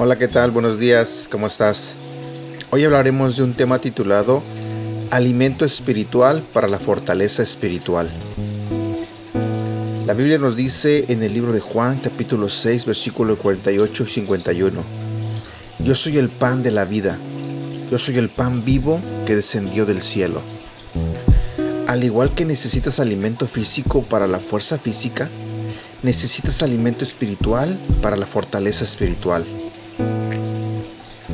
Hola, ¿qué tal? Buenos días, ¿cómo estás? Hoy hablaremos de un tema titulado Alimento espiritual para la fortaleza espiritual. La Biblia nos dice en el libro de Juan capítulo 6 versículo 48 y 51, Yo soy el pan de la vida, yo soy el pan vivo que descendió del cielo. Al igual que necesitas alimento físico para la fuerza física, necesitas alimento espiritual para la fortaleza espiritual.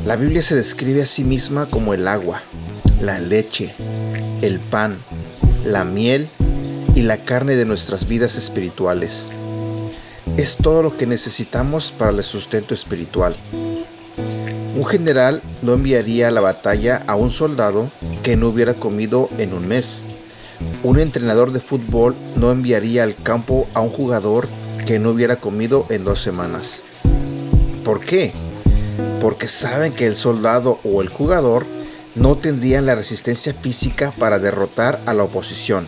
La Biblia se describe a sí misma como el agua, la leche, el pan, la miel y la carne de nuestras vidas espirituales. Es todo lo que necesitamos para el sustento espiritual. Un general no enviaría a la batalla a un soldado que no hubiera comido en un mes. Un entrenador de fútbol no enviaría al campo a un jugador que no hubiera comido en dos semanas. ¿Por qué? Porque saben que el soldado o el jugador no tendrían la resistencia física para derrotar a la oposición.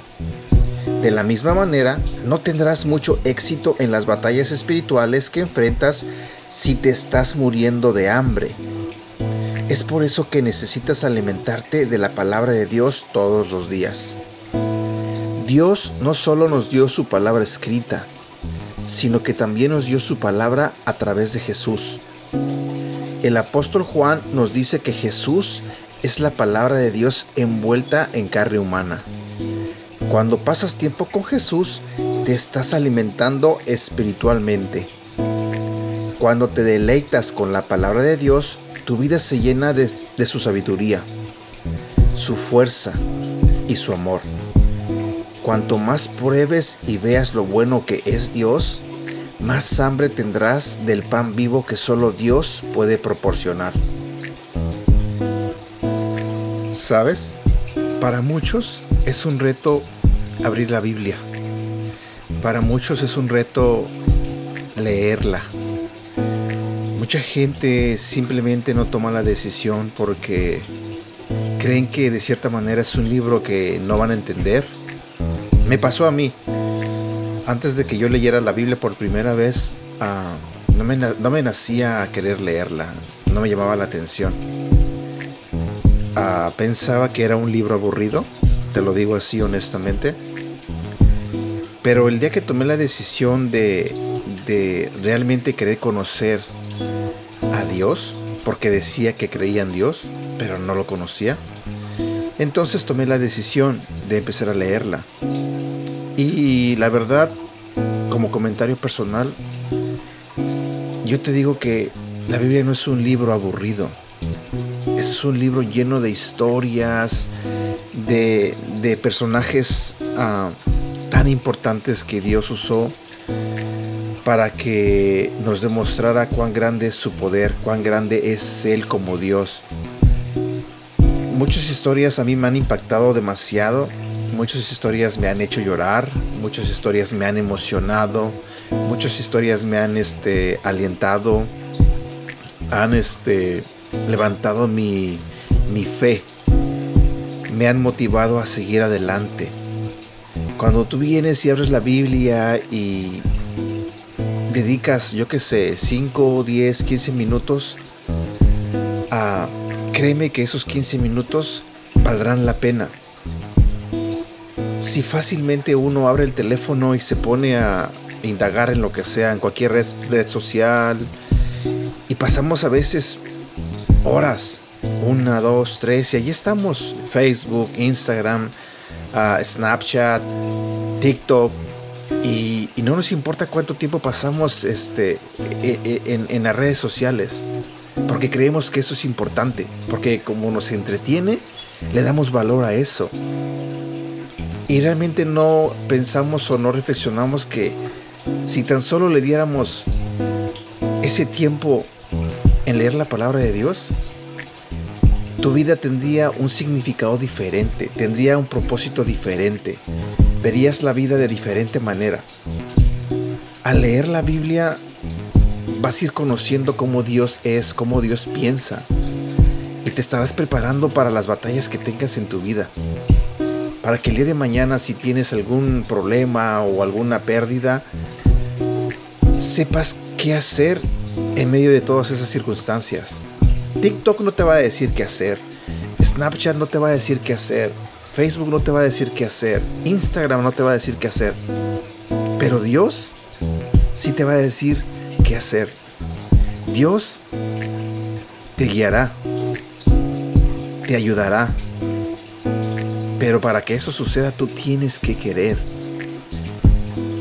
De la misma manera, no tendrás mucho éxito en las batallas espirituales que enfrentas si te estás muriendo de hambre. Es por eso que necesitas alimentarte de la palabra de Dios todos los días. Dios no solo nos dio su palabra escrita, sino que también nos dio su palabra a través de Jesús. El apóstol Juan nos dice que Jesús es la palabra de Dios envuelta en carne humana. Cuando pasas tiempo con Jesús, te estás alimentando espiritualmente. Cuando te deleitas con la palabra de Dios, tu vida se llena de, su sabiduría, su fuerza y su amor. Cuanto más pruebes y veas lo bueno que es Dios, más hambre tendrás del pan vivo que solo Dios puede proporcionar. ¿Sabes? Para muchos es un reto abrir la Biblia. Para muchos es un reto leerla. Mucha gente simplemente no toma la decisión porque creen que de cierta manera es un libro que no van a entender. Me pasó a mí. Antes de que yo leyera la Biblia por primera vez, ah, no, me, no, me, nacía a querer leerla. No me llamaba la atención. Ah, pensaba que era un libro aburrido. Te lo digo así honestamente pero el día que tomé la decisión de, realmente querer conocer Dios, porque decía que creía en Dios, pero no lo conocía, entonces tomé la decisión de empezar a leerla. Y la verdad, como comentario personal, yo te digo que la Biblia no es un libro aburrido. Es un libro lleno de historias, de, personajes ah, tan importantes que Dios usó para que nos demostrara cuán grande es su poder, cuán grande es Él como Dios. Muchas historias a mí me han impactado demasiado, muchas historias me han hecho llorar, muchas historias me han emocionado, muchas historias me han este, alientado, han este, levantado mi, mi fe, me han motivado a seguir adelante. Cuando tú vienes y abres la Biblia y dedicas, yo qué sé, 5, 10, 15 minutos, a, créeme que esos 15 minutos valdrán la pena. Si fácilmente uno abre el teléfono y se pone a indagar en lo que sea, en cualquier red, red social, y pasamos a veces horas, una, dos, tres, y allí estamos, Facebook, Instagram, Snapchat, TikTok, y, no nos importa cuánto tiempo pasamos este, e, e, en, en las redes sociales, porque creemos que eso es importante, porque como nos entretiene, le damos valor a eso. Y realmente no pensamos o no reflexionamos que si tan solo le diéramos ese tiempo en leer la palabra de Dios, tu vida tendría un significado diferente, tendría un propósito diferente, verías la vida de diferente manera. Al leer la Biblia vas a ir conociendo cómo Dios es, cómo Dios piensa. y te estarás preparando para las batallas que tengas en tu vida. Para que el día de mañana si tienes algún problema o alguna pérdida, sepas qué hacer en medio de todas esas circunstancias. TikTok no te va a decir qué hacer. Snapchat no te va a decir qué hacer. Facebook no te va a decir qué hacer. Instagram no te va a decir qué hacer. Pero Dios sí te va a decir qué hacer. Dios te guiará. Te ayudará. Pero para que eso suceda tú tienes que querer.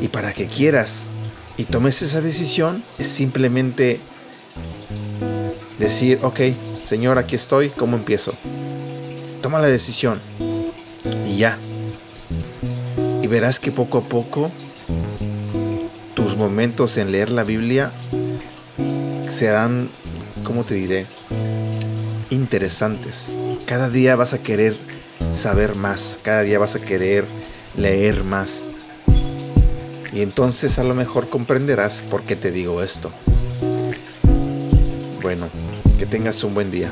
Y para que quieras y tomes esa decisión es simplemente decir, ok, Señor, aquí estoy, ¿cómo empiezo? Toma la decisión y ya. Y verás que poco a poco tus momentos en leer la Biblia serán, ¿cómo te diré? Interesantes. Cada día vas a querer saber más, cada día vas a querer leer más. Y entonces a lo mejor comprenderás por qué te digo esto. Bueno, que tengas un buen día.